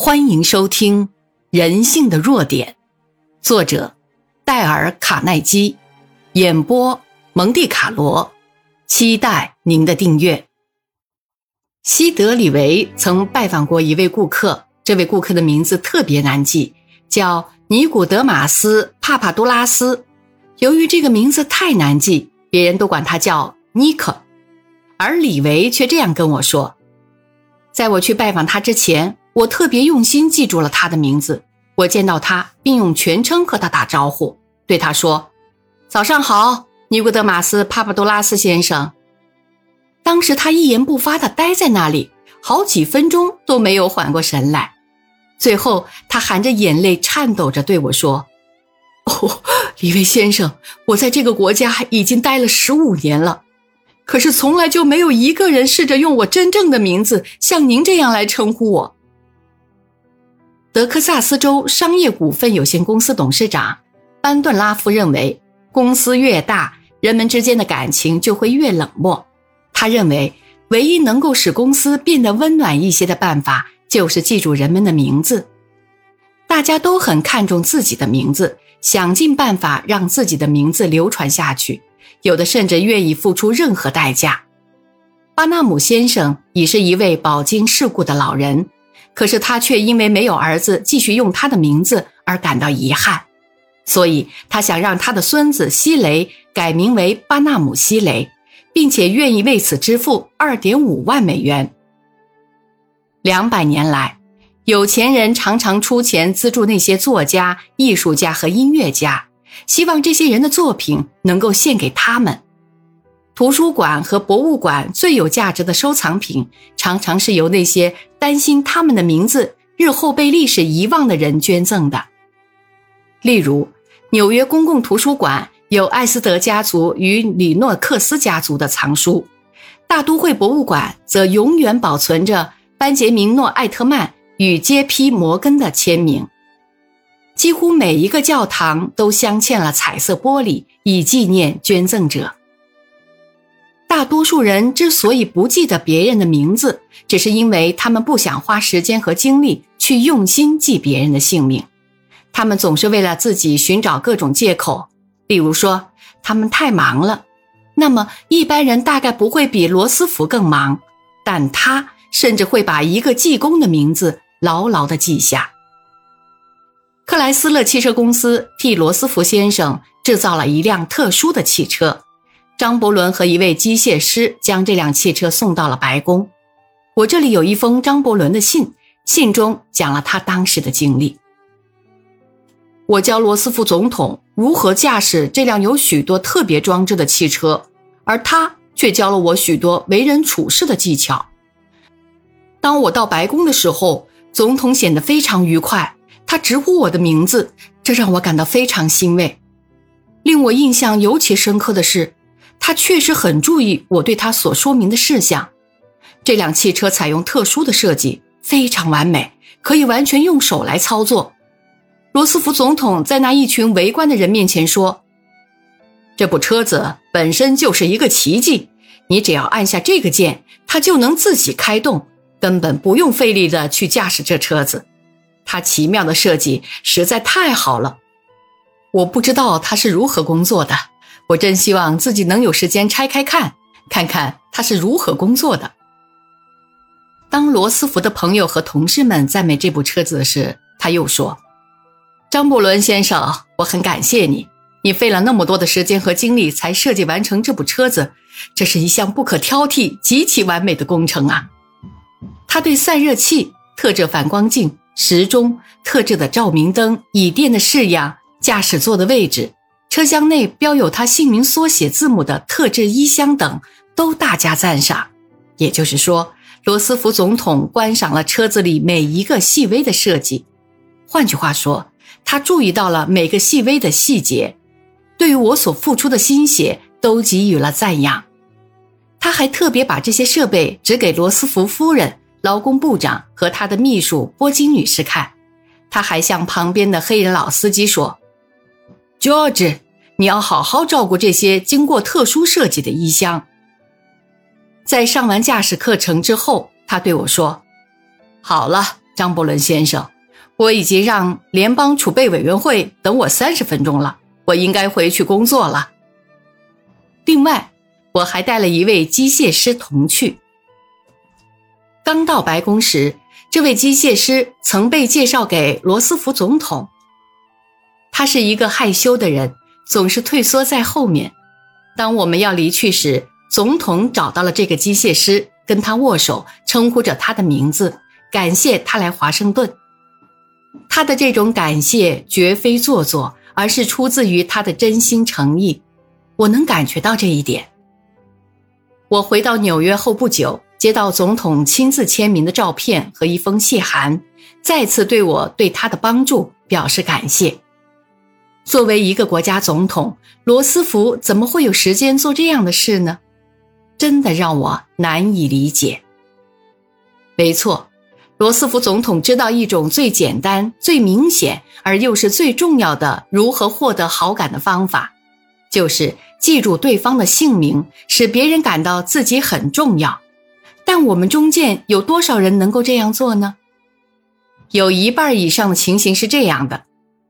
欢迎收听《人性的弱点》，作者戴尔·卡耐基，演播蒙蒂卡罗。期待您的订阅。西德里维曾拜访过一位顾客，这位顾客的名字特别难记，叫尼古德马斯·帕帕多拉斯。由于这个名字太难记，别人都管他叫尼克，而李维却这样跟我说：“在我去拜访他之前。”我特别用心记住了他的名字。我见到他，并用全称和他打招呼，对他说：“早上好，尼古德马斯·帕帕多拉斯先生。”当时他一言不发地待在那里，好几分钟都没有缓过神来。最后，他含着眼泪，颤抖着对我说：“哦，李维先生，我在这个国家已经待了十五年了，可是从来就没有一个人试着用我真正的名字像您这样来称呼我。”德克萨斯州商业股份有限公司董事长班顿拉夫认为，公司越大，人们之间的感情就会越冷漠。他认为，唯一能够使公司变得温暖一些的办法，就是记住人们的名字。大家都很看重自己的名字，想尽办法让自己的名字流传下去，有的甚至愿意付出任何代价。巴纳姆先生已是一位饱经世故的老人。可是他却因为没有儿子继续用他的名字而感到遗憾，所以他想让他的孙子希雷改名为巴纳姆希雷，并且愿意为此支付二点五万美元。两百年来，有钱人常常出钱资助那些作家、艺术家和音乐家，希望这些人的作品能够献给他们。图书馆和博物馆最有价值的收藏品，常常是由那些担心他们的名字日后被历史遗忘的人捐赠的。例如，纽约公共图书馆有艾斯德家族与里诺克斯家族的藏书，大都会博物馆则永远保存着班杰明诺艾特曼与杰皮摩根的签名。几乎每一个教堂都镶嵌了彩色玻璃，以纪念捐赠者。大多数人之所以不记得别人的名字，只是因为他们不想花时间和精力去用心记别人的姓名。他们总是为了自己寻找各种借口，比如说他们太忙了。那么一般人大概不会比罗斯福更忙，但他甚至会把一个技工的名字牢牢地记下。克莱斯勒汽车公司替罗斯福先生制造了一辆特殊的汽车。张伯伦和一位机械师将这辆汽车送到了白宫。我这里有一封张伯伦的信，信中讲了他当时的经历。我教罗斯福总统如何驾驶这辆有许多特别装置的汽车，而他却教了我许多为人处事的技巧。当我到白宫的时候，总统显得非常愉快，他直呼我的名字，这让我感到非常欣慰。令我印象尤其深刻的是。他确实很注意我对他所说明的事项。这辆汽车采用特殊的设计，非常完美，可以完全用手来操作。罗斯福总统在那一群围观的人面前说：“这部车子本身就是一个奇迹，你只要按下这个键，它就能自己开动，根本不用费力的去驾驶这车子。它奇妙的设计实在太好了。我不知道它是如何工作的。”我真希望自己能有时间拆开看，看看他是如何工作的。当罗斯福的朋友和同事们赞美这部车子时，他又说：“张伯伦先生，我很感谢你，你费了那么多的时间和精力才设计完成这部车子，这是一项不可挑剔、极其完美的工程啊！”他对散热器、特制反光镜、时钟、特制的照明灯、椅垫的式样、驾驶座的位置。车厢内标有他姓名缩写字母的特制衣箱等都大加赞赏。也就是说，罗斯福总统观赏了车子里每一个细微的设计。换句话说，他注意到了每个细微的细节，对于我所付出的心血都给予了赞扬。他还特别把这些设备指给罗斯福夫人、劳工部长和他的秘书波金女士看。他还向旁边的黑人老司机说。George，你要好好照顾这些经过特殊设计的衣箱。在上完驾驶课程之后，他对我说：“好了张伯伦先生，我已经让联邦储备委员会等我三十分钟了，我应该回去工作了。另外，我还带了一位机械师同去。刚到白宫时，这位机械师曾被介绍给罗斯福总统。他是一个害羞的人，总是退缩在后面。当我们要离去时，总统找到了这个机械师，跟他握手，称呼着他的名字，感谢他来华盛顿。他的这种感谢绝非做作，而是出自于他的真心诚意。我能感觉到这一点。我回到纽约后不久，接到总统亲自签名的照片和一封谢函，再次对我对他的帮助表示感谢。作为一个国家总统，罗斯福怎么会有时间做这样的事呢？真的让我难以理解。没错，罗斯福总统知道一种最简单、最明显而又是最重要的如何获得好感的方法，就是记住对方的姓名，使别人感到自己很重要。但我们中间有多少人能够这样做呢？有一半以上的情形是这样的：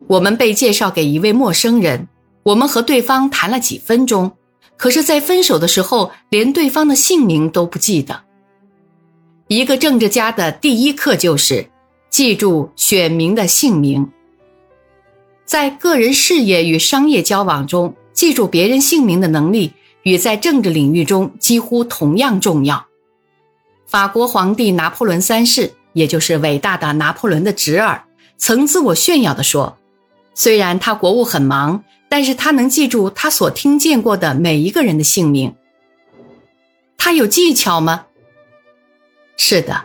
我们被介绍给一位陌生人，我们和对方谈了几分钟。可是，在分手的时候，连对方的姓名都不记得。一个政治家的第一课就是记住选民的姓名。在个人事业与商业交往中，记住别人姓名的能力与在政治领域中几乎同样重要。法国皇帝拿破仑三世，也就是伟大的拿破仑的侄儿，曾自我炫耀地说：“虽然他国务很忙。”但是他能记住他所听见过的每一个人的姓名。他有技巧吗？是的，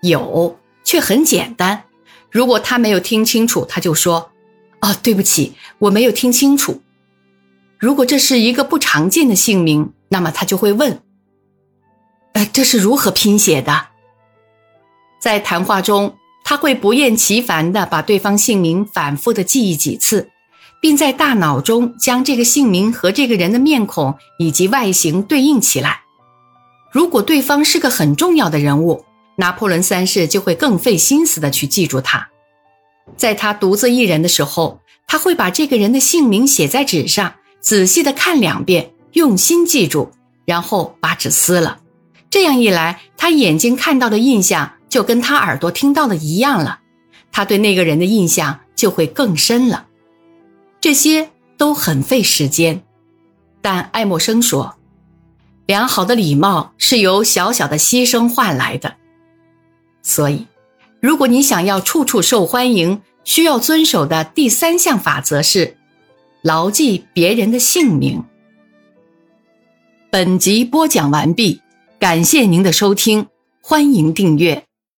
有，却很简单。如果他没有听清楚，他就说：“哦，对不起，我没有听清楚。”如果这是一个不常见的姓名，那么他就会问：“呃，这是如何拼写的？”在谈话中，他会不厌其烦地把对方姓名反复地记忆几次。并在大脑中将这个姓名和这个人的面孔以及外形对应起来。如果对方是个很重要的人物，拿破仑三世就会更费心思的去记住他。在他独自一人的时候，他会把这个人的姓名写在纸上，仔细的看两遍，用心记住，然后把纸撕了。这样一来，他眼睛看到的印象就跟他耳朵听到的一样了，他对那个人的印象就会更深了。这些都很费时间，但爱默生说：“良好的礼貌是由小小的牺牲换来的。”所以，如果你想要处处受欢迎，需要遵守的第三项法则是牢记别人的姓名。本集播讲完毕，感谢您的收听，欢迎订阅。